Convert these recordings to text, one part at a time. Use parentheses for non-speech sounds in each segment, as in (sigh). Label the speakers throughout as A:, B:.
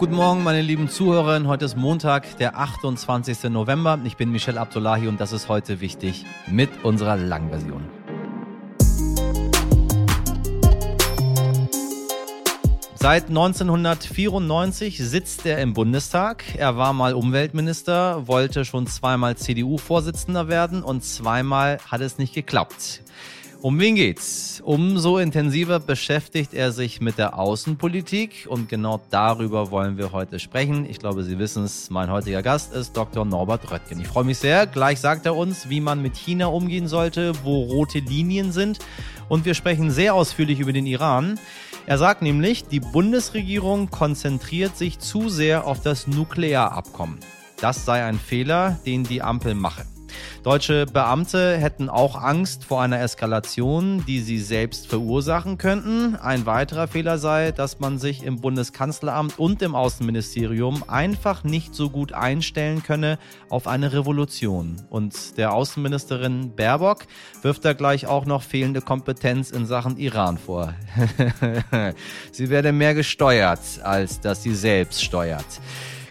A: Guten Morgen, meine lieben Zuhörerinnen. Heute ist Montag, der 28. November. Ich bin Michel Abdullahi und das ist heute wichtig mit unserer Langversion. Seit 1994 sitzt er im Bundestag. Er war mal Umweltminister, wollte schon zweimal CDU-Vorsitzender werden und zweimal hat es nicht geklappt. Um wen geht's? Umso intensiver beschäftigt er sich mit der Außenpolitik und genau darüber wollen wir heute sprechen. Ich glaube, Sie wissen es, mein heutiger Gast ist Dr. Norbert Röttgen. Ich freue mich sehr. Gleich sagt er uns, wie man mit China umgehen sollte, wo rote Linien sind und wir sprechen sehr ausführlich über den Iran. Er sagt nämlich, die Bundesregierung konzentriert sich zu sehr auf das Nuklearabkommen. Das sei ein Fehler, den die Ampel mache. Deutsche Beamte hätten auch Angst vor einer Eskalation, die sie selbst verursachen könnten. Ein weiterer Fehler sei, dass man sich im Bundeskanzleramt und im Außenministerium einfach nicht so gut einstellen könne auf eine Revolution. Und der Außenministerin Baerbock wirft da gleich auch noch fehlende Kompetenz in Sachen Iran vor. (laughs) sie werde mehr gesteuert, als dass sie selbst steuert.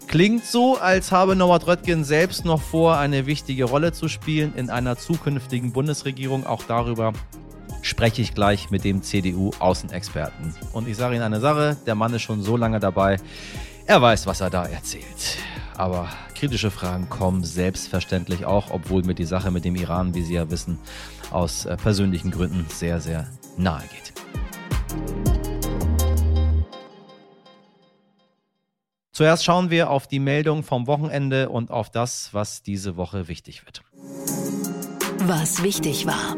A: Klingt so, als habe Norbert Röttgen selbst noch vor, eine wichtige Rolle zu spielen in einer zukünftigen Bundesregierung. Auch darüber spreche ich gleich mit dem CDU-Außenexperten. Und ich sage Ihnen eine Sache, der Mann ist schon so lange dabei, er weiß, was er da erzählt. Aber kritische Fragen kommen selbstverständlich auch, obwohl mir die Sache mit dem Iran, wie Sie ja wissen, aus äh, persönlichen Gründen sehr, sehr nahe geht. Zuerst schauen wir auf die Meldung vom Wochenende und auf das, was diese Woche wichtig wird.
B: Was wichtig war.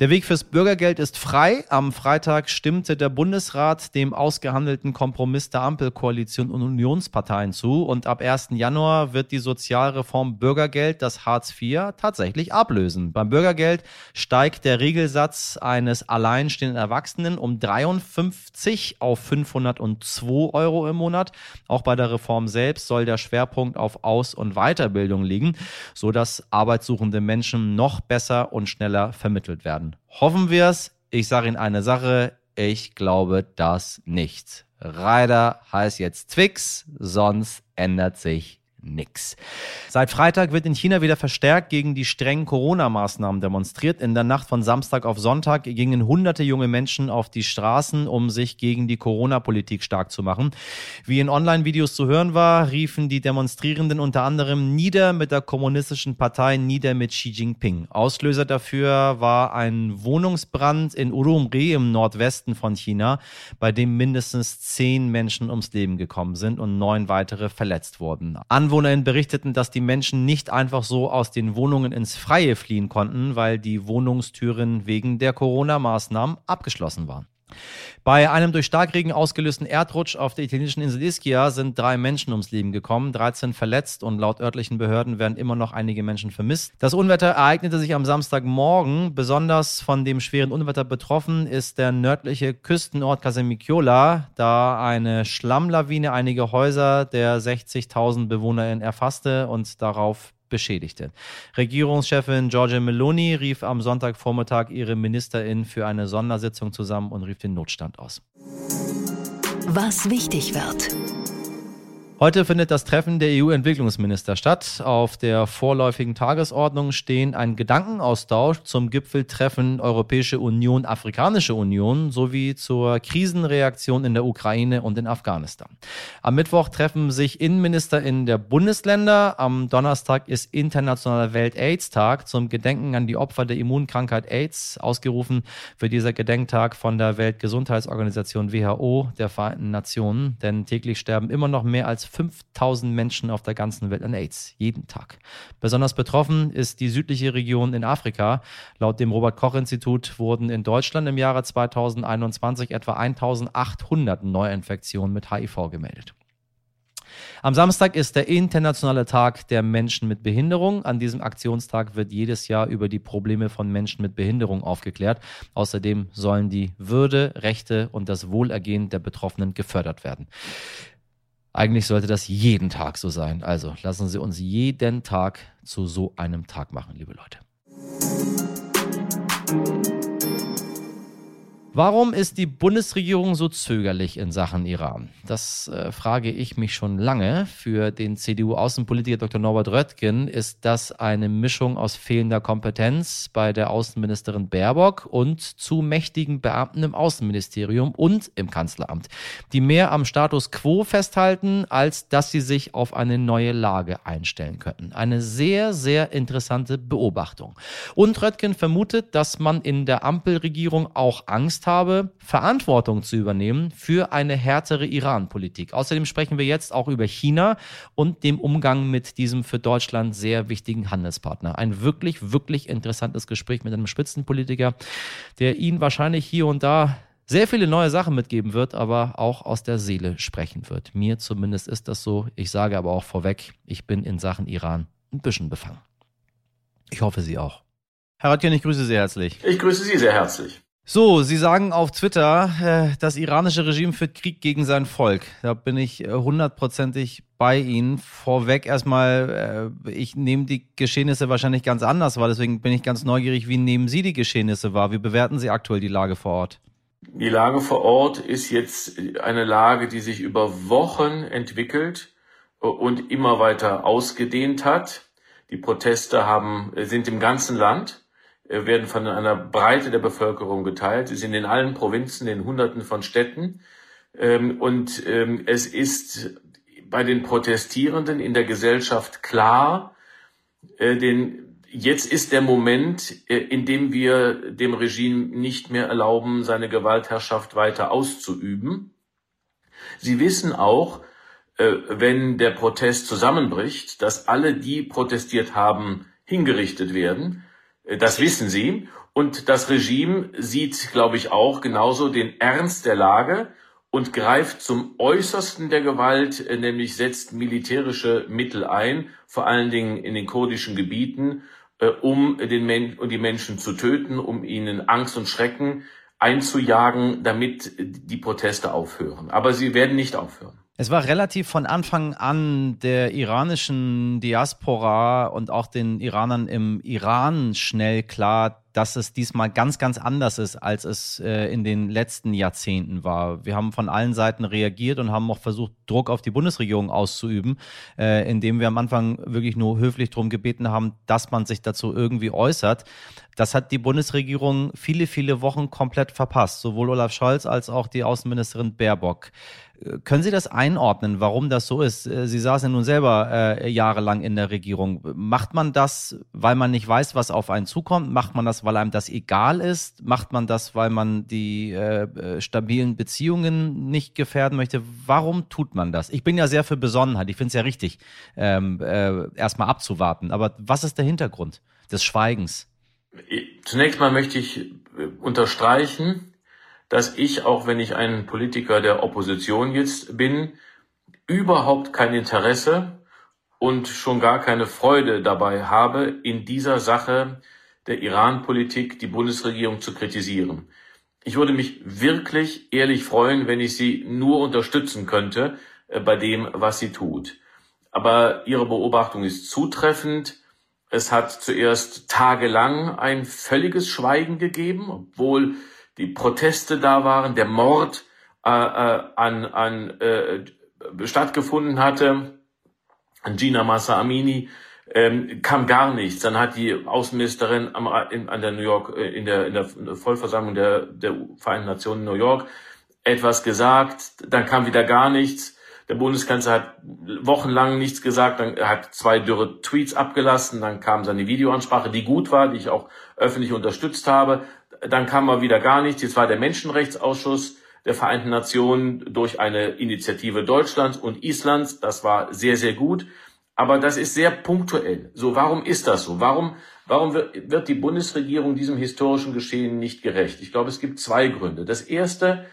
A: Der Weg fürs Bürgergeld ist frei. Am Freitag stimmte der Bundesrat dem ausgehandelten Kompromiss der Ampelkoalition und Unionsparteien zu. Und ab 1. Januar wird die Sozialreform Bürgergeld das Hartz IV tatsächlich ablösen. Beim Bürgergeld steigt der Regelsatz eines alleinstehenden Erwachsenen um 53 auf 502 Euro im Monat. Auch bei der Reform selbst soll der Schwerpunkt auf Aus- und Weiterbildung liegen, sodass arbeitssuchende Menschen noch besser und schneller vermittelt werden. Hoffen wir es. Ich sage Ihnen eine Sache. Ich glaube das nicht. Ryder heißt jetzt Twix, sonst ändert sich nix. Seit Freitag wird in China wieder verstärkt gegen die strengen Corona-Maßnahmen demonstriert. In der Nacht von Samstag auf Sonntag gingen hunderte junge Menschen auf die Straßen, um sich gegen die Corona-Politik stark zu machen. Wie in Online-Videos zu hören war, riefen die Demonstrierenden unter anderem nieder mit der kommunistischen Partei, nieder mit Xi Jinping. Auslöser dafür war ein Wohnungsbrand in Urumqi im Nordwesten von China, bei dem mindestens zehn Menschen ums Leben gekommen sind und neun weitere verletzt wurden. Anwohner AnwohnerInnen berichteten, dass die Menschen nicht einfach so aus den Wohnungen ins Freie fliehen konnten, weil die Wohnungstüren wegen der Corona-Maßnahmen abgeschlossen waren. Bei einem durch Starkregen ausgelösten Erdrutsch auf der italienischen Insel Ischia sind drei Menschen ums Leben gekommen, 13 verletzt und laut örtlichen Behörden werden immer noch einige Menschen vermisst. Das Unwetter ereignete sich am Samstagmorgen. Besonders von dem schweren Unwetter betroffen ist der nördliche Küstenort Casamicciola, da eine Schlammlawine einige Häuser der 60.000 BewohnerInnen erfasste und darauf beschädigte. Regierungschefin Giorgia Meloni rief am Sonntagvormittag ihre Ministerin für eine Sondersitzung zusammen und rief den Notstand aus.
B: Was wichtig wird.
A: Heute findet das Treffen der EU-Entwicklungsminister statt. Auf der vorläufigen Tagesordnung stehen ein Gedankenaustausch zum Gipfeltreffen Europäische Union, Afrikanische Union sowie zur Krisenreaktion in der Ukraine und in Afghanistan. Am Mittwoch treffen sich Innenminister in der Bundesländer. Am Donnerstag ist Internationaler Welt-AIDS-Tag zum Gedenken an die Opfer der Immunkrankheit AIDS. Ausgerufen wird dieser Gedenktag von der Weltgesundheitsorganisation WHO der Vereinten Nationen, denn täglich sterben immer noch mehr als 5000 Menschen auf der ganzen Welt an AIDS, jeden Tag. Besonders betroffen ist die südliche Region in Afrika. Laut dem Robert-Koch-Institut wurden in Deutschland im Jahre 2021 etwa 1800 Neuinfektionen mit HIV gemeldet. Am Samstag ist der internationale Tag der Menschen mit Behinderung. An diesem Aktionstag wird jedes Jahr über die Probleme von Menschen mit Behinderung aufgeklärt. Außerdem sollen die Würde, Rechte und das Wohlergehen der Betroffenen gefördert werden. Eigentlich sollte das jeden Tag so sein. Also lassen Sie uns jeden Tag zu so einem Tag machen, liebe Leute. Warum ist die Bundesregierung so zögerlich in Sachen Iran? Das äh, frage ich mich schon lange. Für den CDU-Außenpolitiker Dr. Norbert Röttgen ist das eine Mischung aus fehlender Kompetenz bei der Außenministerin Baerbock und zu mächtigen Beamten im Außenministerium und im Kanzleramt, die mehr am Status quo festhalten, als dass sie sich auf eine neue Lage einstellen könnten. Eine sehr, sehr interessante Beobachtung. Und Röttgen vermutet, dass man in der Ampelregierung auch Angst Angst habe, Verantwortung zu übernehmen für eine härtere Iran-Politik. Außerdem sprechen wir jetzt auch über China und dem Umgang mit diesem für Deutschland sehr wichtigen Handelspartner. Ein wirklich, wirklich interessantes Gespräch mit einem Spitzenpolitiker, der Ihnen wahrscheinlich hier und da sehr viele neue Sachen mitgeben wird, aber auch aus der Seele sprechen wird. Mir zumindest ist das so. Ich sage aber auch vorweg, ich bin in Sachen Iran ein bisschen befangen. Ich hoffe, Sie auch. Herr Röttgen, ich grüße Sie herzlich.
C: Ich grüße Sie sehr herzlich.
A: So, Sie sagen auf Twitter, äh, das iranische Regime führt Krieg gegen sein Volk. Da bin ich äh, hundertprozentig bei Ihnen. Vorweg erstmal, äh, ich nehme die Geschehnisse wahrscheinlich ganz anders wahr. Deswegen bin ich ganz neugierig, wie nehmen Sie die Geschehnisse wahr? Wie bewerten Sie aktuell die Lage vor Ort?
C: Die Lage vor Ort ist jetzt eine Lage, die sich über Wochen entwickelt und immer weiter ausgedehnt hat. Die Proteste haben, sind im ganzen Land werden von einer Breite der Bevölkerung geteilt. Sie sind in allen Provinzen, in Hunderten von Städten. Ähm, und ähm, es ist bei den Protestierenden in der Gesellschaft klar, äh, denn jetzt ist der Moment, äh, in dem wir dem Regime nicht mehr erlauben, seine Gewaltherrschaft weiter auszuüben. Sie wissen auch, wenn der Protest zusammenbricht, dass alle, die protestiert haben, hingerichtet werden äh, das wissen sie. Und das Regime sieht, glaube ich, auch genauso den Ernst der Lage und greift zum Äußersten der Gewalt, äh, nämlich setzt militärische Mittel ein, vor allen Dingen in den kurdischen Gebieten, äh, um den Men die Menschen zu töten, um ihnen Angst und Schrecken einzujagen, damit die Proteste aufhören. Aber sie werden nicht aufhören.
A: Es war relativ von Anfang an der iranischen Diaspora und auch den Iranern im Iran schnell klar, dass es diesmal ganz, ganz anders ist, als es äh, in den letzten Jahrzehnten war. Wir haben von allen Seiten reagiert und haben auch versucht, Druck auf die Bundesregierung auszuüben, äh, indem wir am Anfang wirklich nur höflich darum gebeten haben, dass man sich dazu irgendwie äußert. Das hat die Bundesregierung viele, viele Wochen komplett verpasst, sowohl Olaf Scholz als auch die Außenministerin Baerbock. Können Sie das einordnen, warum das so ist? Äh, Sie saßen nun selber äh, jahrelang in der Regierung. Macht man das, weil man nicht weiß, was auf einen zukommt? Macht man das, weil einem das egal ist? Macht man das, weil man die äh, äh stabilen Beziehungen nicht gefährden möchte? Warum tut man das? Ich bin ja sehr für Besonnenheit. Ich finde es ja richtig, ähm, äh, erstmal abzuwarten. Aber was ist der Hintergrund des Schweigens?
C: Zunächst mal möchte ich unterstreichen, dass ich, auch wenn ich ein Politiker der Opposition jetzt bin, überhaupt kein Interesse und schon gar keine Freude dabei habe, in dieser Sache der Iran-Politik die Bundesregierung zu kritisieren. Ich würde mich wirklich ehrlich freuen, wenn ich sie nur unterstützen könnte äh, bei dem, was sie tut. Aber Ihre Beobachtung ist zutreffend. Es hat zuerst tagelang ein völliges Schweigen gegeben, obwohl die Proteste da waren, der Mord äh, äh, an, an äh, stattgefunden hatte, an Gina Massa Amini, ähm, kam gar nichts. Dann hat die Außenministerin am, in, an der New York, äh, in der, in der Vollversammlung der, der Vereinten Nationen in New York etwas gesagt, dann kam wieder gar nichts. Der Bundeskanzler hat wochenlang nichts gesagt, dann hat zwei dürre Tweets abgelassen, dann kam seine Videoansprache, die gut war, die ich auch öffentlich unterstützt habe. Dann kam mal wieder gar nichts. Jetzt war der Menschenrechtsausschuss der Vereinten Nationen durch eine Initiative Deutschlands und Islands. Das war sehr, sehr gut. Aber das ist sehr punktuell. So, warum ist das so? Warum, warum wird, die Bundesregierung diesem historischen Geschehen nicht gerecht? Ich glaube, es gibt zwei Gründe. Das erste,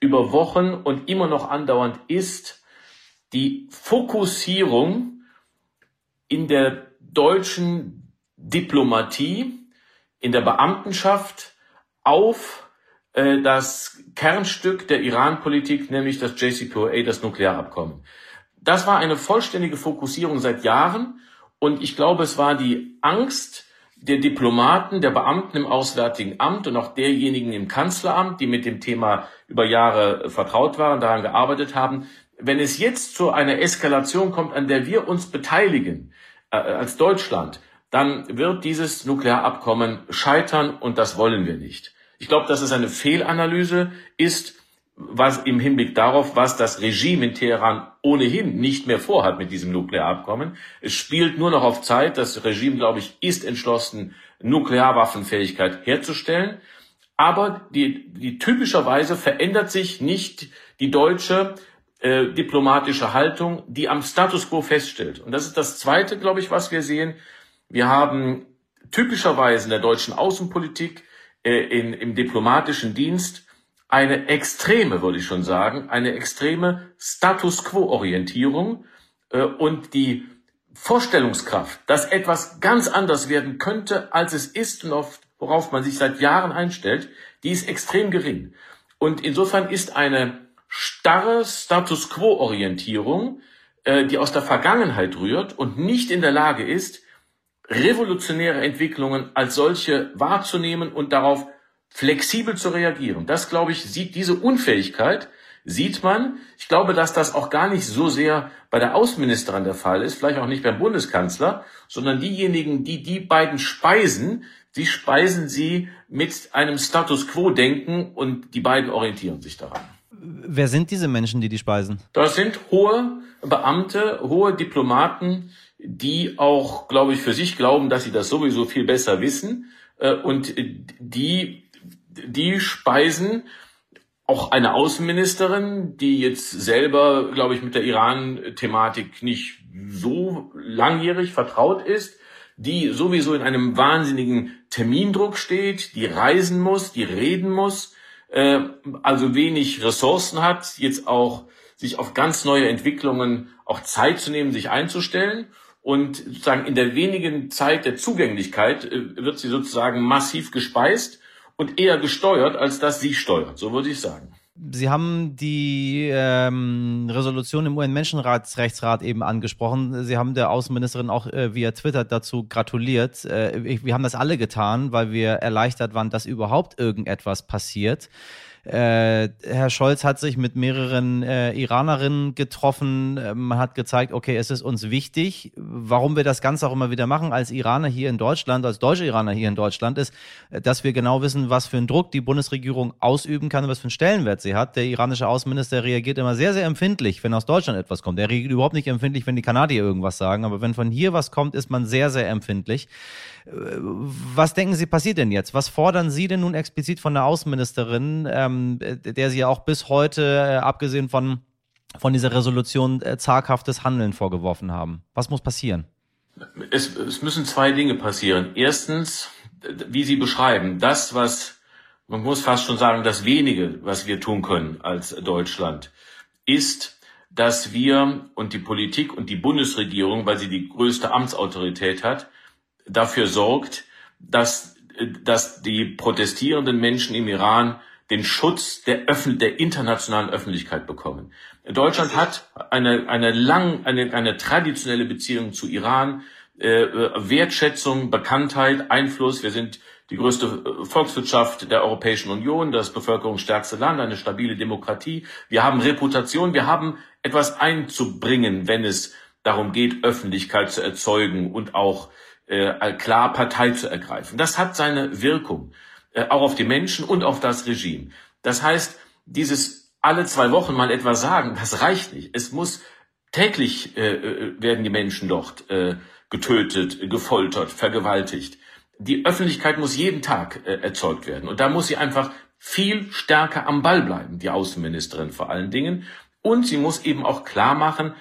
C: über Wochen und immer noch andauernd ist die Fokussierung in der deutschen Diplomatie, in der Beamtenschaft, auf äh, das Kernstück der Iran-Politik, nämlich das JCPOA, das Nuklearabkommen. Das war eine vollständige Fokussierung seit Jahren und ich glaube, es war die Angst, der Diplomaten, der Beamten im Auswärtigen Amt und auch derjenigen im Kanzleramt, die mit dem Thema über Jahre vertraut waren, daran gearbeitet haben, wenn es jetzt zu einer Eskalation kommt, an der wir uns beteiligen, äh, als Deutschland, dann wird dieses Nuklearabkommen scheitern und das wollen wir nicht. Ich glaube, dass es eine Fehlanalyse ist, was im Hinblick darauf, was das Regime in Teheran ohnehin nicht mehr vorhat mit diesem Nuklearabkommen. Es spielt nur noch auf Zeit. Das Regime, glaube ich, ist entschlossen, Nuklearwaffenfähigkeit herzustellen. Aber die, die typischerweise verändert sich nicht die deutsche äh, diplomatische Haltung, die am Status quo feststellt. Und das ist das Zweite, glaube ich, was wir sehen. Wir haben typischerweise in der deutschen Außenpolitik, äh, in, im diplomatischen Dienst eine extreme, würde ich schon sagen, eine extreme Status quo-Orientierung äh, und die Vorstellungskraft, dass etwas ganz anders werden könnte, als es ist und auf, worauf man sich seit Jahren einstellt, die ist extrem gering. Und insofern ist eine starre Status quo-Orientierung, äh, die aus der Vergangenheit rührt und nicht in der Lage ist, revolutionäre Entwicklungen als solche wahrzunehmen und darauf flexibel zu reagieren. Das, glaube ich, sieht diese Unfähigkeit, sieht man. Ich glaube, dass das auch gar nicht so sehr bei der Außenministerin der Fall ist, vielleicht auch nicht beim Bundeskanzler, sondern diejenigen, die die beiden speisen, die speisen sie mit einem Status quo-Denken und die beiden orientieren sich daran.
A: Wer sind diese Menschen, die die speisen?
C: Das sind hohe Beamte, hohe Diplomaten, die auch, glaube ich, für sich glauben, dass sie das sowieso viel besser wissen äh, und die die speisen auch eine Außenministerin, die jetzt selber, glaube ich, mit der Iran-Thematik nicht so langjährig vertraut ist, die sowieso in einem wahnsinnigen Termindruck steht, die reisen muss, die reden muss, äh, also wenig Ressourcen hat, jetzt auch sich auf ganz neue Entwicklungen auch Zeit zu nehmen, sich einzustellen. Und sozusagen in der wenigen Zeit der Zugänglichkeit äh, wird sie sozusagen massiv gespeist und eher gesteuert, als dass sie steuert. So würde ich sagen.
A: Sie haben die ähm, Resolution im UN-Menschenrechtsrat eben angesprochen. Sie haben der Außenministerin auch äh, via Twitter dazu gratuliert. Äh, wir haben das alle getan, weil wir erleichtert waren, dass überhaupt irgendetwas passiert. Äh, Herr Scholz hat sich mit mehreren äh, Iranerinnen getroffen. Äh, man hat gezeigt, okay, es ist uns wichtig. Warum wir das Ganze auch immer wieder machen als Iraner hier in Deutschland, als deutsche Iraner hier in Deutschland, ist, äh, dass wir genau wissen, was für einen Druck die Bundesregierung ausüben kann und was für einen Stellenwert sie hat. Der iranische Außenminister reagiert immer sehr, sehr empfindlich, wenn aus Deutschland etwas kommt. Er reagiert überhaupt nicht empfindlich, wenn die Kanadier irgendwas sagen, aber wenn von hier was kommt, ist man sehr, sehr empfindlich. Was denken Sie passiert denn jetzt? Was fordern Sie denn nun explizit von der Außenministerin, ähm, der Sie ja auch bis heute, äh, abgesehen von, von dieser Resolution, äh, zaghaftes Handeln vorgeworfen haben? Was muss passieren?
C: Es, es müssen zwei Dinge passieren. Erstens, wie Sie beschreiben, das, was man muss fast schon sagen, das wenige, was wir tun können als Deutschland, ist, dass wir und die Politik und die Bundesregierung, weil sie die größte Amtsautorität hat, dafür sorgt, dass, dass die protestierenden Menschen im Iran den Schutz der, Öffn der internationalen Öffentlichkeit bekommen. Deutschland hat eine, eine lang, eine, eine traditionelle Beziehung zu Iran, äh, Wertschätzung, Bekanntheit, Einfluss. Wir sind die größte Volkswirtschaft der Europäischen Union, das bevölkerungsstärkste Land, eine stabile Demokratie. Wir haben Reputation, wir haben etwas einzubringen, wenn es darum geht, Öffentlichkeit zu erzeugen und auch äh, klar Partei zu ergreifen. Das hat seine Wirkung, äh, auch auf die Menschen und auf das Regime. Das heißt, dieses alle zwei Wochen mal etwas sagen, (laughs) das reicht nicht. Es muss täglich äh, äh werden die Menschen dort äh, getötet, gefoltert, vergewaltigt. Die Öffentlichkeit muss jeden Tag äh, erzeugt werden. Und da muss sie einfach viel stärker am Ball bleiben, die Außenministerin vor allen Dingen. Und sie muss eben auch klar machen,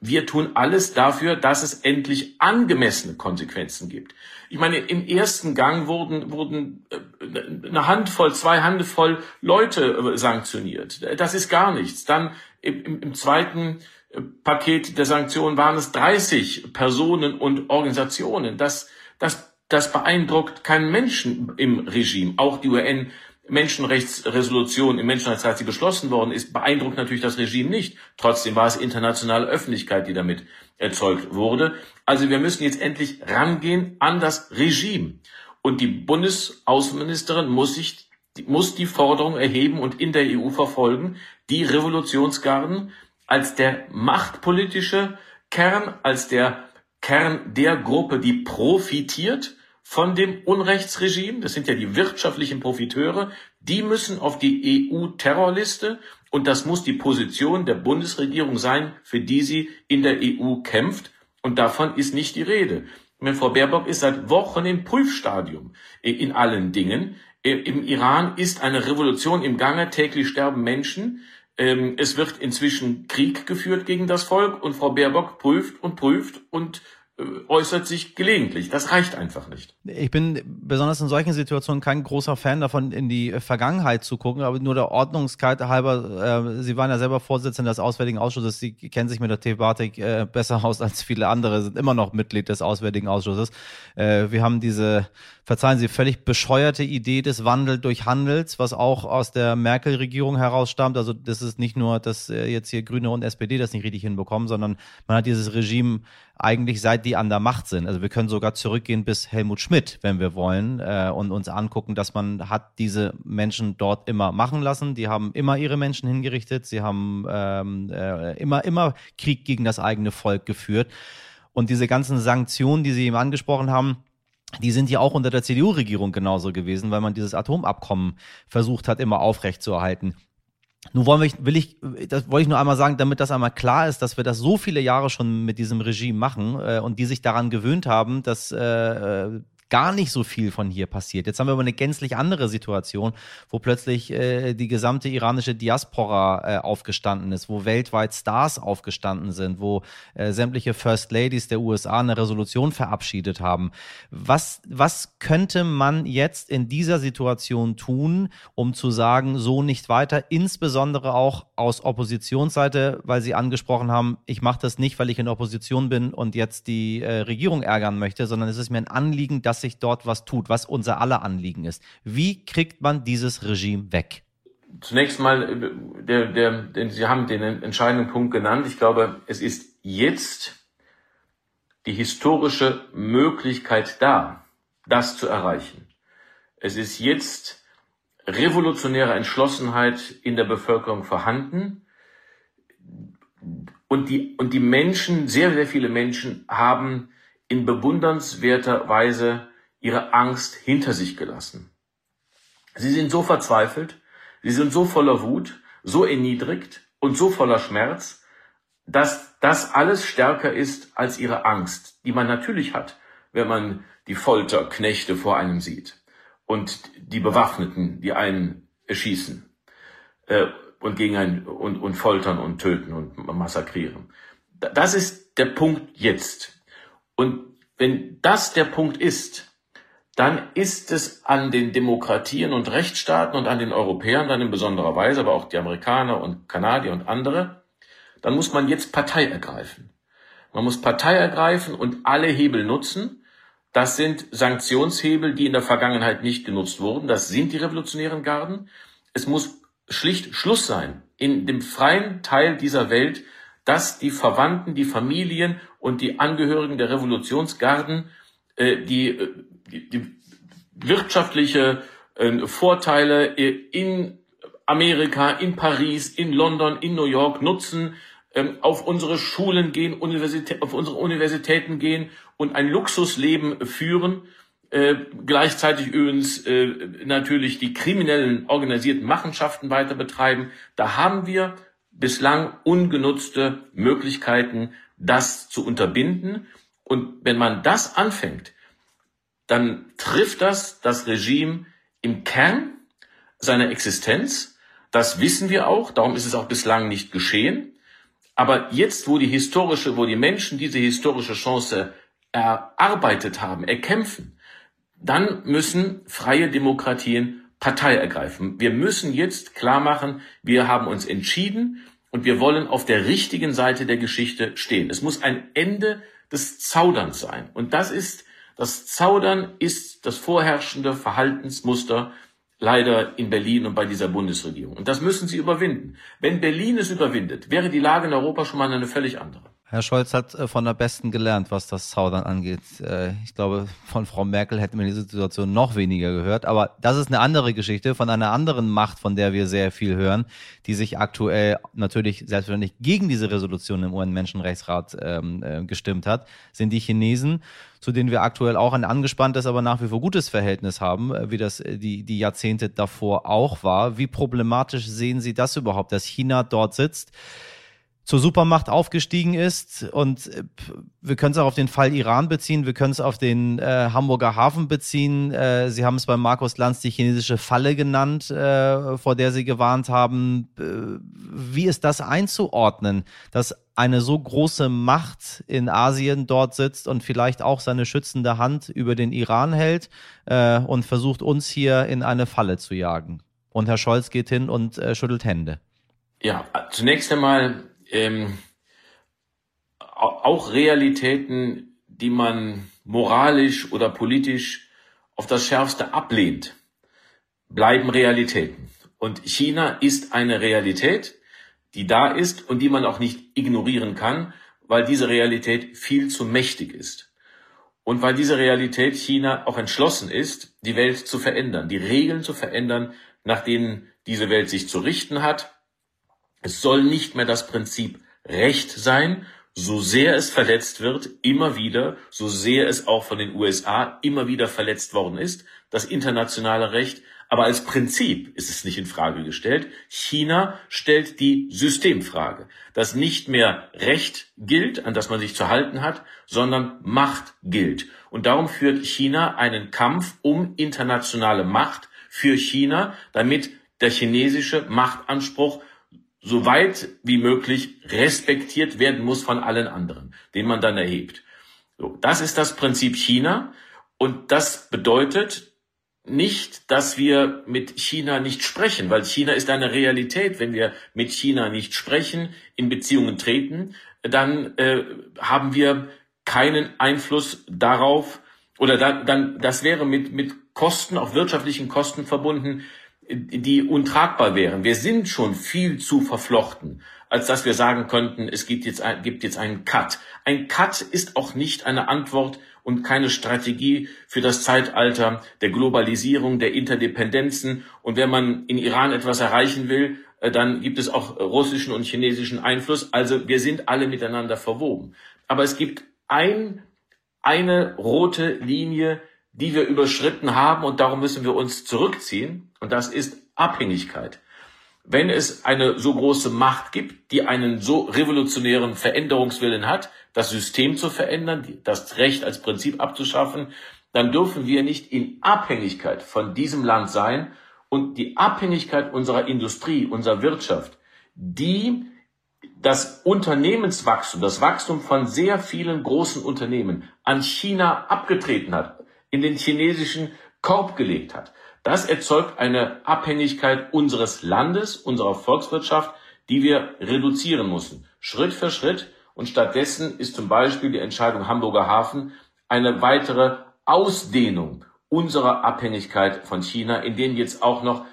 C: wir tun alles dafür, dass es endlich angemessene Konsequenzen gibt. Ich meine, im ersten Gang wurden, wurden äh, eine Handvoll, zwei Handvoll Leute äh, sanktioniert. Das ist gar nichts. Dann im, im zweiten äh, Paket der Sanktionen waren es 30 Personen und Organisationen. Das, das, das beeindruckt keinen Menschen im Regime. Auch die UN Menschenrechtsresolution im Menschenrechtsrat, die beschlossen worden ist, beeindruckt natürlich das Regime nicht. Trotzdem war es internationale Öffentlichkeit, die damit erzeugt wurde. Also wir müssen jetzt endlich rangehen an das Regime. Und die Bundesaußenministerin muss sich, muss die Forderung erheben und in der EU verfolgen, die Revolutionsgarden als der machtpolitische Kern, als der Kern der Gruppe, die profitiert von dem Unrechtsregime, das sind ja die wirtschaftlichen Profiteure, die müssen auf die EU-Terrorliste und das muss die Position der Bundesregierung sein, für die sie in der EU kämpft. Und davon ist nicht die Rede. Frau Baerbock ist seit Wochen im Prüfstadium in allen Dingen. Im Iran ist eine Revolution im Gange, täglich sterben Menschen. Ähm, es wird inzwischen Krieg geführt gegen das Volk und Frau Baerbock prüft und prüft und äh, äußert sich gelegentlich. Das reicht einfach nicht.
A: Ich bin besonders in solchen Situationen kein großer Fan davon, in die Vergangenheit zu gucken, aber nur der Ordnungskeit halber, äh, Sie waren ja selber Vorsitzender des Auswärtigen Ausschusses, Sie kennen sich mit der Thematik äh, besser aus als viele andere, sind immer noch Mitglied des Auswärtigen Ausschusses. Äh, wir haben diese verzeihen Sie, völlig bescheuerte Idee des Wandel durch Handels, was auch aus der Merkel-Regierung herausstammt. Also das ist nicht nur, dass äh, jetzt hier Grüne und SPD das nicht richtig hinbekommen, sondern man hat dieses Regime eigentlich seit die an der Macht sind. Also wir können sogar zurückgehen bis Helmut Schmidt, wenn wir wollen, äh, und uns angucken, dass man hat diese Menschen dort immer machen lassen. Die haben immer ihre Menschen hingerichtet. Sie haben ähm, äh, immer, immer Krieg gegen das eigene Volk geführt. Und diese ganzen Sanktionen, die Sie eben angesprochen haben, die sind ja auch unter der CDU-Regierung genauso gewesen, weil man dieses Atomabkommen versucht hat, immer aufrechtzuerhalten. Nun wollen wir, will ich, das wollte ich nur einmal sagen, damit das einmal klar ist, dass wir das so viele Jahre schon mit diesem Regime machen äh, und die sich daran gewöhnt haben, dass äh, gar nicht so viel von hier passiert. Jetzt haben wir aber eine gänzlich andere Situation, wo plötzlich äh, die gesamte iranische Diaspora äh, aufgestanden ist, wo weltweit Stars aufgestanden sind, wo äh, sämtliche First Ladies der USA eine Resolution verabschiedet haben. Was, was könnte man jetzt in dieser Situation tun, um zu sagen, so nicht weiter, insbesondere auch aus Oppositionsseite, weil Sie angesprochen haben, ich mache das nicht, weil ich in Opposition bin und jetzt die äh, Regierung ärgern möchte, sondern es ist mir ein Anliegen, dass dass sich dort was tut, was unser aller Anliegen ist. Wie kriegt man dieses Regime weg?
C: Zunächst mal, der, der, der, Sie haben den entscheidenden Punkt genannt. Ich glaube, es ist jetzt die historische Möglichkeit da, das zu erreichen. Es ist jetzt revolutionäre Entschlossenheit in der Bevölkerung vorhanden. Und die, und die Menschen, sehr, sehr viele Menschen haben in bewundernswerter Weise ihre Angst hinter sich gelassen. Sie sind so verzweifelt, sie sind so voller Wut, so erniedrigt und so voller Schmerz, dass das alles stärker ist als ihre Angst, die man natürlich hat, wenn man die Folterknechte vor einem sieht und die Bewaffneten, die einen erschießen äh, und gegen einen und, und foltern und töten und massakrieren. Das ist der Punkt jetzt. Und wenn das der Punkt ist, dann ist es an den Demokratien und Rechtsstaaten und an den Europäern dann in besonderer Weise, aber auch die Amerikaner und Kanadier und andere, dann muss man jetzt Partei ergreifen. Man muss Partei ergreifen und alle Hebel nutzen. Das sind Sanktionshebel, die in der Vergangenheit nicht genutzt wurden. Das sind die revolutionären Garden. Es muss schlicht Schluss sein in dem freien Teil dieser Welt, dass die Verwandten, die Familien und die Angehörigen der Revolutionsgarden äh, die, äh, die, wirtschaftliche äh, Vorteile in Amerika, in Paris, in London, in New York nutzen, ähm, auf unsere Schulen gehen, Universität, auf unsere Universitäten gehen und ein Luxusleben führen. Äh, gleichzeitig übrigens äh, natürlich die kriminellen organisierten Machenschaften weiter betreiben. Da haben wir bislang ungenutzte Möglichkeiten, das zu unterbinden. Und wenn man das anfängt, dann trifft das das Regime im Kern seiner Existenz. Das wissen wir auch, darum ist es auch bislang nicht geschehen. Aber jetzt, wo die historische, wo die Menschen diese historische Chance erarbeitet haben, erkämpfen, dann müssen freie Demokratien Partei ergreifen. Wir müssen jetzt klar machen, wir haben uns entschieden und wir wollen auf der richtigen Seite der Geschichte stehen. Es muss ein Ende des Zauderns sein. Und das ist, das Zaudern ist das vorherrschende Verhaltensmuster leider in Berlin und bei dieser Bundesregierung. Und das müssen sie überwinden. Wenn Berlin es überwindet, wäre die Lage in Europa schon mal eine völlig andere.
A: Herr Scholz hat äh, von der Besten gelernt, was das Zaudern angeht. Äh, ich glaube, von Frau Merkel hätten wir diese Situation noch weniger gehört. Aber das ist eine andere Geschichte von einer anderen Macht, von der wir sehr viel hören, die sich aktuell natürlich selbstverständlich gegen diese Resolution im UN-Menschenrechtsrat ähm, äh, gestimmt hat, sind die Chinesen, zu denen wir aktuell auch ein angespanntes, aber nach wie vor gutes Verhältnis haben, wie das die, die Jahrzehnte davor auch war. Wie problematisch sehen Sie das überhaupt, dass China dort sitzt? Zur Supermacht aufgestiegen ist. Und äh, wir können es auch auf den Fall Iran beziehen, wir können es auf den äh, Hamburger Hafen beziehen. Äh, Sie haben es bei Markus Lanz die chinesische Falle genannt, äh, vor der Sie gewarnt haben. Äh, wie ist das einzuordnen, dass eine so große Macht in Asien dort sitzt und vielleicht auch seine schützende Hand über den Iran hält äh, und versucht uns hier in eine Falle zu jagen? Und Herr Scholz geht hin und schüttelt Hände.
C: Ja, zunächst einmal ähm, auch Realitäten, die man moralisch oder politisch auf das Schärfste ablehnt, bleiben Realitäten. Und China ist eine Realität, die da ist und die man auch nicht ignorieren kann, weil diese Realität viel zu mächtig ist. Und weil diese Realität China auch entschlossen ist, die Welt zu verändern, die Regeln zu verändern, nach denen diese Welt sich zu richten hat es soll nicht mehr das Prinzip Recht sein, so sehr es verletzt wird, immer wieder, so sehr es auch von den USA immer wieder verletzt worden ist, das internationale Recht. Aber als Prinzip ist es nicht in Frage gestellt. China stellt die Systemfrage, dass nicht mehr Recht gilt, an das man sich zu halten hat, sondern Macht gilt. Und darum führt China einen Kampf um internationale Macht für China, damit der chinesische Machtanspruch so weit wie möglich respektiert werden muss von allen anderen, den man dann erhebt. So, das ist das Prinzip China und das bedeutet nicht, dass wir mit China nicht sprechen, weil China ist eine Realität. Wenn wir mit China nicht sprechen, in Beziehungen treten, dann äh, haben wir keinen Einfluss darauf oder dann, dann das wäre mit mit Kosten, auch wirtschaftlichen Kosten verbunden, die untragbar wären. Wir sind schon viel zu verflochten, als dass wir sagen könnten, es gibt jetzt, gibt jetzt einen Cut. Ein Cut ist auch nicht eine Antwort und keine Strategie für das Zeitalter der Globalisierung, der Interdependenzen. Und wenn man in Iran etwas erreichen will, äh, dann gibt es auch russischen und chinesischen Einfluss. Also wir sind alle miteinander verwoben. Aber es gibt ein, eine rote Linie, die wir überschritten haben und darum müssen wir uns zurückziehen. Und das ist Abhängigkeit. Wenn es eine so große Macht gibt, die einen so revolutionären Veränderungswillen hat, das System zu verändern, das Recht als Prinzip abzuschaffen, dann dürfen wir nicht in Abhängigkeit von diesem Land sein und die Abhängigkeit unserer Industrie, unserer Wirtschaft, die das Unternehmenswachstum, das Wachstum von sehr vielen großen Unternehmen an China abgetreten hat, in den chinesischen Korb gelegt hat. Das erzeugt eine Abhängigkeit unseres Landes, unserer Volkswirtschaft, die wir reduzieren müssen. Schritt für Schritt. Und stattdessen ist zum Beispiel die Entscheidung Hamburger Hafen eine weitere Ausdehnung unserer Abhängigkeit von China, in denen jetzt auch noch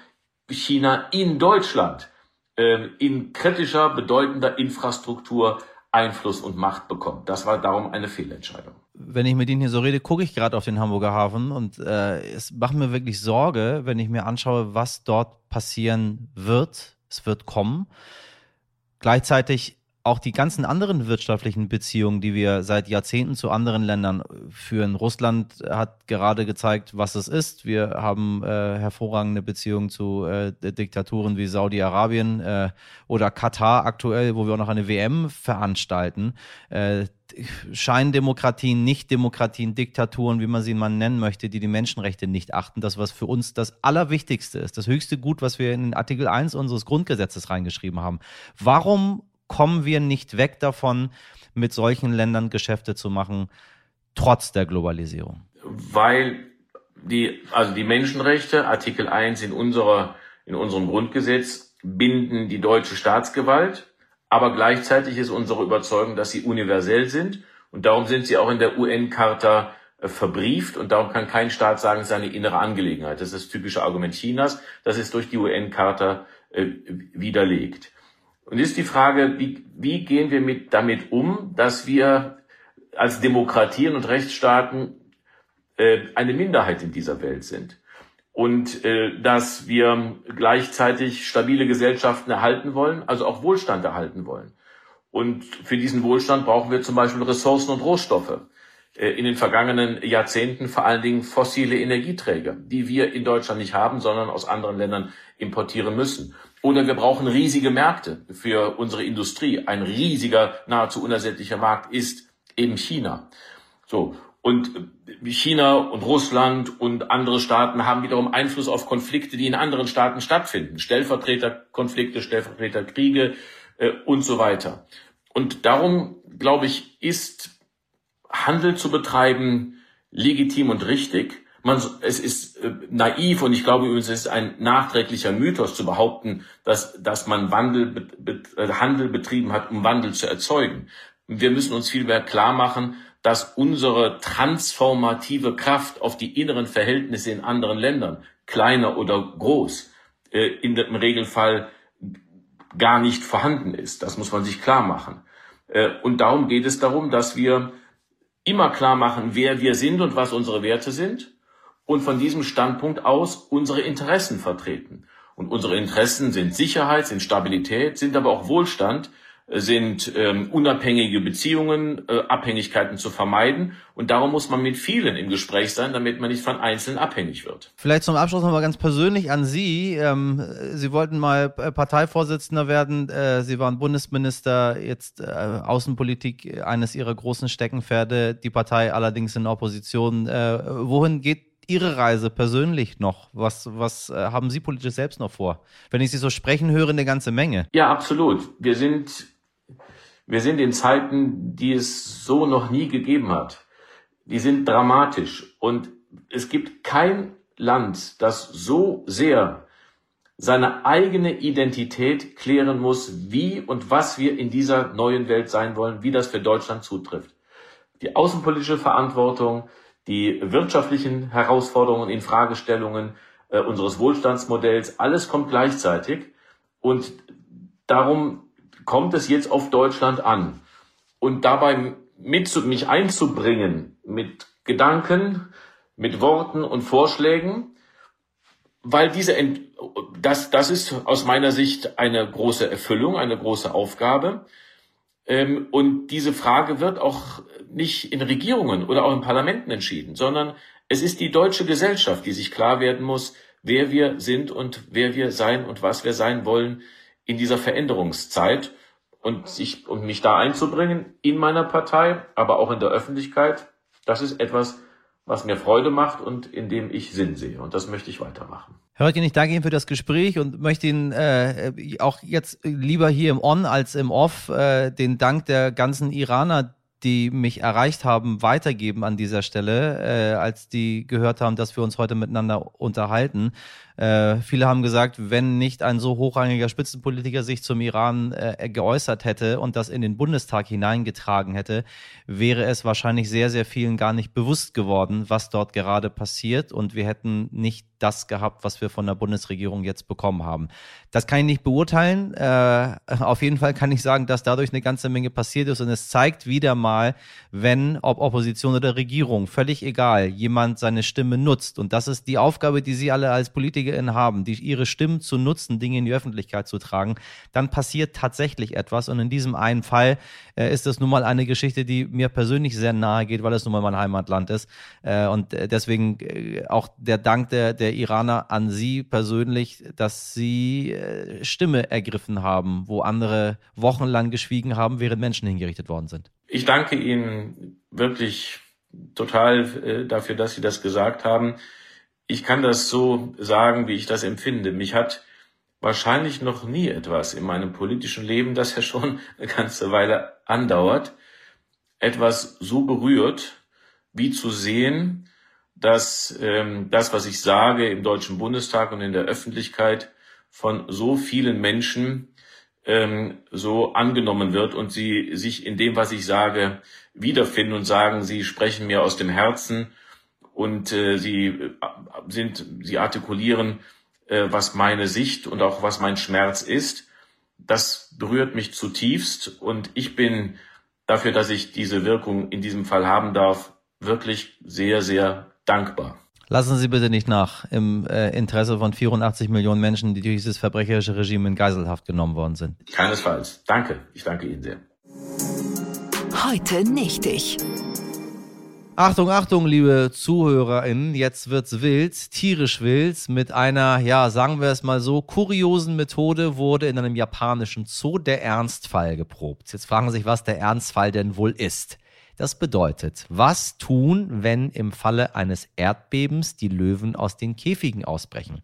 C: China in Deutschland äh, in kritischer, bedeutender Infrastruktur Einfluss und Macht bekommt. Das war darum eine Fehlentscheidung.
A: Wenn ich mit Ihnen hier so rede, gucke ich gerade auf den Hamburger Hafen und äh, es macht mir wirklich Sorge, wenn ich mir anschaue, was dort passieren wird. Es wird kommen. Gleichzeitig auch die ganzen anderen wirtschaftlichen Beziehungen, die wir seit Jahrzehnten zu anderen Ländern führen. Russland hat gerade gezeigt, was es ist. Wir haben äh, hervorragende Beziehungen zu äh, Diktaturen wie Saudi-Arabien äh, oder Katar aktuell, wo wir auch noch eine WM veranstalten. Äh, Scheindemokratien, Nichtdemokratien, Diktaturen, wie man sie mal nennen möchte, die die Menschenrechte nicht achten. Das, was für uns das Allerwichtigste ist, das höchste Gut, was wir in Artikel 1 unseres Grundgesetzes reingeschrieben haben. Warum kommen wir nicht weg davon, mit solchen Ländern Geschäfte zu machen, trotz der Globalisierung?
C: Weil die, also die Menschenrechte, Artikel 1 in unserer, in unserem Grundgesetz, binden die deutsche Staatsgewalt, aber gleichzeitig ist unsere Überzeugung, dass sie universell sind und darum sind sie auch in der UN-Charta äh, verbrieft und darum kann kein Staat sagen, es ist eine innere Angelegenheit. Das ist das typische Argument Chinas. Das ist durch die UN-Charta äh, widerlegt. Und jetzt die Frage, wie, wie gehen wir mit, damit um, dass wir als Demokratien und Rechtsstaaten äh, eine Minderheit in dieser Welt sind und äh, dass wir gleichzeitig stabile Gesellschaften erhalten wollen, also auch Wohlstand erhalten wollen. Und für diesen Wohlstand brauchen wir zum Beispiel Ressourcen und Rohstoffe. Äh, in den vergangenen Jahrzehnten vor allen Dingen fossile Energieträger, die wir in Deutschland nicht haben, sondern aus anderen Ländern importieren müssen. Oder wir brauchen riesige Märkte für unsere Industrie. Ein riesiger, nahezu unersättlicher Markt ist eben China. So. Und äh, China und Russland und andere Staaten haben wiederum Einfluss auf Konflikte, die in anderen Staaten stattfinden. Stellvertreterkonflikte, Stellvertreterkriege äh, und so weiter. Und darum, glaube ich, ist Handel zu betreiben legitim und richtig. Man, es ist äh, naiv und ich glaube übrigens, es ist ein nachträglicher Mythos zu behaupten, dass, dass man Wandel, be, äh, Handel betrieben hat, um Wandel zu erzeugen. Wir müssen uns vielmehr klar machen, dass unsere transformative Kraft auf die inneren Verhältnisse in anderen Ländern, kleiner oder groß, äh, in dem Regelfall gar nicht vorhanden ist. Das muss man sich klar machen. Äh, und darum geht es darum, dass wir immer klar machen, wer wir sind und was unsere Werte sind und von diesem Standpunkt aus unsere Interessen vertreten. Und unsere Interessen sind Sicherheit, sind Stabilität, sind aber auch Wohlstand, sind ähm, unabhängige Beziehungen, äh, Abhängigkeiten zu vermeiden. Und darum muss man mit vielen im Gespräch sein, damit man nicht von Einzelnen abhängig wird.
A: Vielleicht zum Abschluss nochmal ganz persönlich an Sie. Ähm, Sie wollten mal Parteivorsitzender werden. Äh, Sie waren Bundesminister, jetzt äh, Außenpolitik eines Ihrer großen Steckenpferde, die Partei allerdings in Opposition. Äh, wohin geht Ihre Reise persönlich noch? Was, was äh, haben Sie politisch selbst noch vor? Wenn ich Sie so sprechen höre, eine ganze Menge.
C: Ja, absolut. Wir sind wir sind in Zeiten, die es so noch nie gegeben hat. Die sind dramatisch und es gibt kein Land, das so sehr seine eigene Identität klären muss, wie und was wir in dieser neuen Welt sein wollen, wie das für Deutschland zutrifft. Die außenpolitische Verantwortung, die wirtschaftlichen Herausforderungen, in Fragestellungen äh, unseres Wohlstandsmodells, alles kommt gleichzeitig und darum kommt es jetzt auf Deutschland an. Und dabei mit mich einzubringen mit Gedanken, mit Worten und Vorschlägen, weil diese, Ent das, das ist aus meiner Sicht eine große Erfüllung, eine große Aufgabe. Ähm, und diese Frage wird auch nicht in Regierungen oder auch in Parlamenten entschieden, sondern es ist die deutsche Gesellschaft, die sich klar werden muss, wer wir sind und wer wir sein und was wir sein wollen in dieser Veränderungszeit und sich und mich da einzubringen in meiner Partei, aber auch in der Öffentlichkeit, das ist etwas, was mir Freude macht und in dem ich Sinn sehe. Und das möchte ich weitermachen.
A: Herr Röttgen, ich danke Ihnen für das Gespräch und möchte Ihnen äh, auch jetzt lieber hier im On als im Off äh, den Dank der ganzen Iraner, die mich erreicht haben, weitergeben an dieser Stelle, äh, als die gehört haben, dass wir uns heute miteinander unterhalten. Äh, viele haben gesagt, wenn nicht ein so hochrangiger Spitzenpolitiker sich zum Iran äh, geäußert hätte und das in den Bundestag hineingetragen hätte, wäre es wahrscheinlich sehr, sehr vielen gar nicht bewusst geworden, was dort gerade passiert und wir hätten nicht das gehabt, was wir von der Bundesregierung jetzt bekommen haben. Das kann ich nicht beurteilen. Äh, auf jeden Fall kann ich sagen, dass dadurch eine ganze Menge passiert ist und es zeigt wieder mal, wenn, ob Opposition oder Regierung, völlig egal, jemand seine Stimme nutzt. Und das ist die Aufgabe, die Sie alle als PolitikerInnen haben, die ihre Stimmen zu nutzen, Dinge in die Öffentlichkeit zu tragen, dann passiert tatsächlich etwas. Und in diesem einen Fall äh, ist das nun mal eine Geschichte, die mir persönlich sehr nahe geht, weil es nun mal mein Heimatland ist. Äh, und äh, deswegen äh, auch der Dank der, der Iraner an Sie persönlich, dass Sie äh, Stimme ergriffen haben, wo andere wochenlang geschwiegen haben, während Menschen hingerichtet worden sind.
C: Ich danke Ihnen wirklich total dafür, dass Sie das gesagt haben. Ich kann das so sagen, wie ich das empfinde. Mich hat wahrscheinlich noch nie etwas in meinem politischen Leben, das ja schon eine ganze Weile andauert, etwas so berührt, wie zu sehen, dass ähm, das, was ich sage im Deutschen Bundestag und in der Öffentlichkeit von so vielen Menschen ähm, so angenommen wird und sie sich in dem, was ich sage, wiederfinden und sagen, sie sprechen mir aus dem Herzen und äh, sie äh, sind, sie artikulieren, äh, was meine Sicht und auch was mein Schmerz ist. Das berührt mich zutiefst und ich bin dafür, dass ich diese Wirkung in diesem Fall haben darf, wirklich sehr, sehr dankbar.
A: Lassen Sie bitte nicht nach im äh, Interesse von 84 Millionen Menschen, die durch dieses verbrecherische Regime in Geiselhaft genommen worden sind.
C: Keinesfalls. Danke. Ich danke Ihnen sehr.
B: Heute nicht ich.
A: Achtung, Achtung, liebe ZuhörerInnen, jetzt wird's wild, tierisch wild. Mit einer, ja, sagen wir es mal so, kuriosen Methode wurde in einem japanischen Zoo der Ernstfall geprobt. Jetzt fragen Sie sich, was der Ernstfall denn wohl ist. Das bedeutet, was tun, wenn im Falle eines Erdbebens die Löwen aus den Käfigen ausbrechen?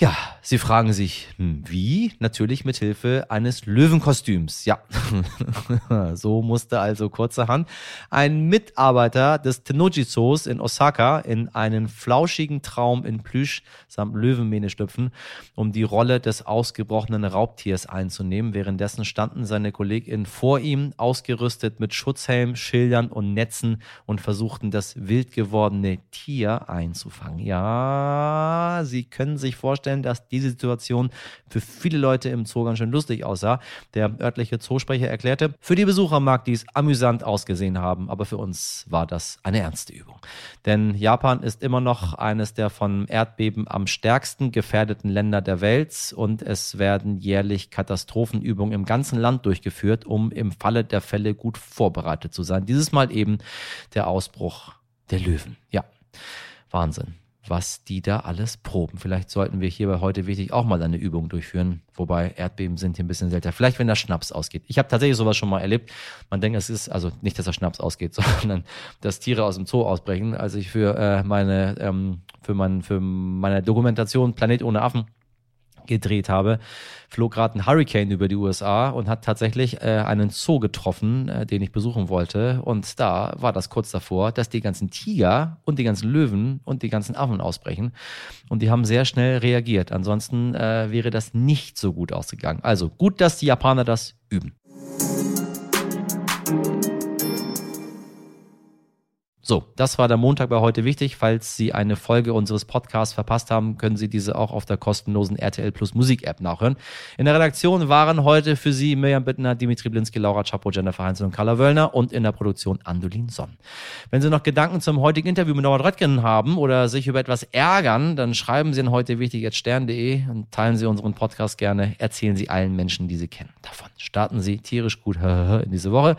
A: Ja, Sie fragen sich, hm, wie? Natürlich mit Hilfe eines Löwenkostüms. Ja, (laughs) so musste also kurzerhand ein Mitarbeiter des Tenoji Zoos in Osaka in einen flauschigen Traum in Plüsch samt Löwenmähne schlüpfen, um die Rolle des ausgebrochenen Raubtiers einzunehmen. Währenddessen standen seine KollegInnen vor ihm, ausgerüstet mit Schutzhelm, Schildern und Netzen und versuchten das wild gewordene Tier einzufangen. Ja, Sie können sich vorstellen, vorstellen, dass diese Situation für viele Leute im Zoo ganz schön lustig aussah. Der örtliche Zoosprecher erklärte, für die Besucher mag dies amüsant ausgesehen haben, aber für uns war das eine ernste Übung. Denn Japan ist immer noch eines der von Erdbeben am stärksten gefährdeten Länder der Welt und es werden jährlich Katastrophenübungen im ganzen Land durchgeführt, um im Falle der Fälle gut vorbereitet zu sein. Dieses Mal eben der Ausbruch der Löwen. Ja, Wahnsinn was die da alles proben. Vielleicht sollten wir hier bei heute wichtig auch mal eine Übung durchführen, wobei Erdbeben sind hier ein bisschen seltener. Vielleicht, wenn der Schnaps ausgeht. Ich habe tatsächlich sowas schon mal erlebt. Man denkt, es ist also nicht, dass der Schnaps ausgeht, (laughs) sondern dass Tiere aus dem Zoo ausbrechen. Als ich für äh, meine ähm, für mein, für meine Dokumentation Planet ohne Affen gedreht habe, flog gerade ein Hurricane über die USA und hat tatsächlich äh, einen Zoo getroffen, äh, den ich besuchen wollte. Und da war das kurz davor, dass die ganzen Tiger und die ganzen Löwen und die ganzen Affen ausbrechen. Und die haben sehr schnell reagiert. Ansonsten äh, wäre das nicht so gut ausgegangen. Also gut, dass die Japaner das üben. So, das war der Montag bei heute wichtig. Falls Sie eine Folge unseres Podcasts verpasst haben, können Sie diese auch auf der kostenlosen RTL Plus Musik App nachhören. In der Redaktion waren heute für Sie Mirjam Bittner, Dimitri Blinski, Laura Chapo, Jennifer Heinzel und Carla Wöllner und in der Produktion Andolin Sonn. Wenn Sie noch Gedanken zum heutigen Interview mit Norbert Röttgen haben oder sich über etwas ärgern, dann schreiben Sie in heute wichtig jetzt stern.de und teilen Sie unseren Podcast gerne. Erzählen Sie allen Menschen, die Sie kennen, davon. Starten Sie tierisch gut (laughs) in diese Woche.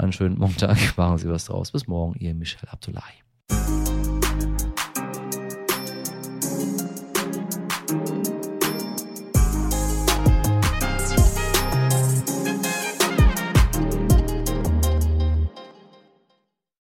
A: Einen schönen Montag. Machen Sie was draus. Bis morgen, Ihr Michel Abdullahi.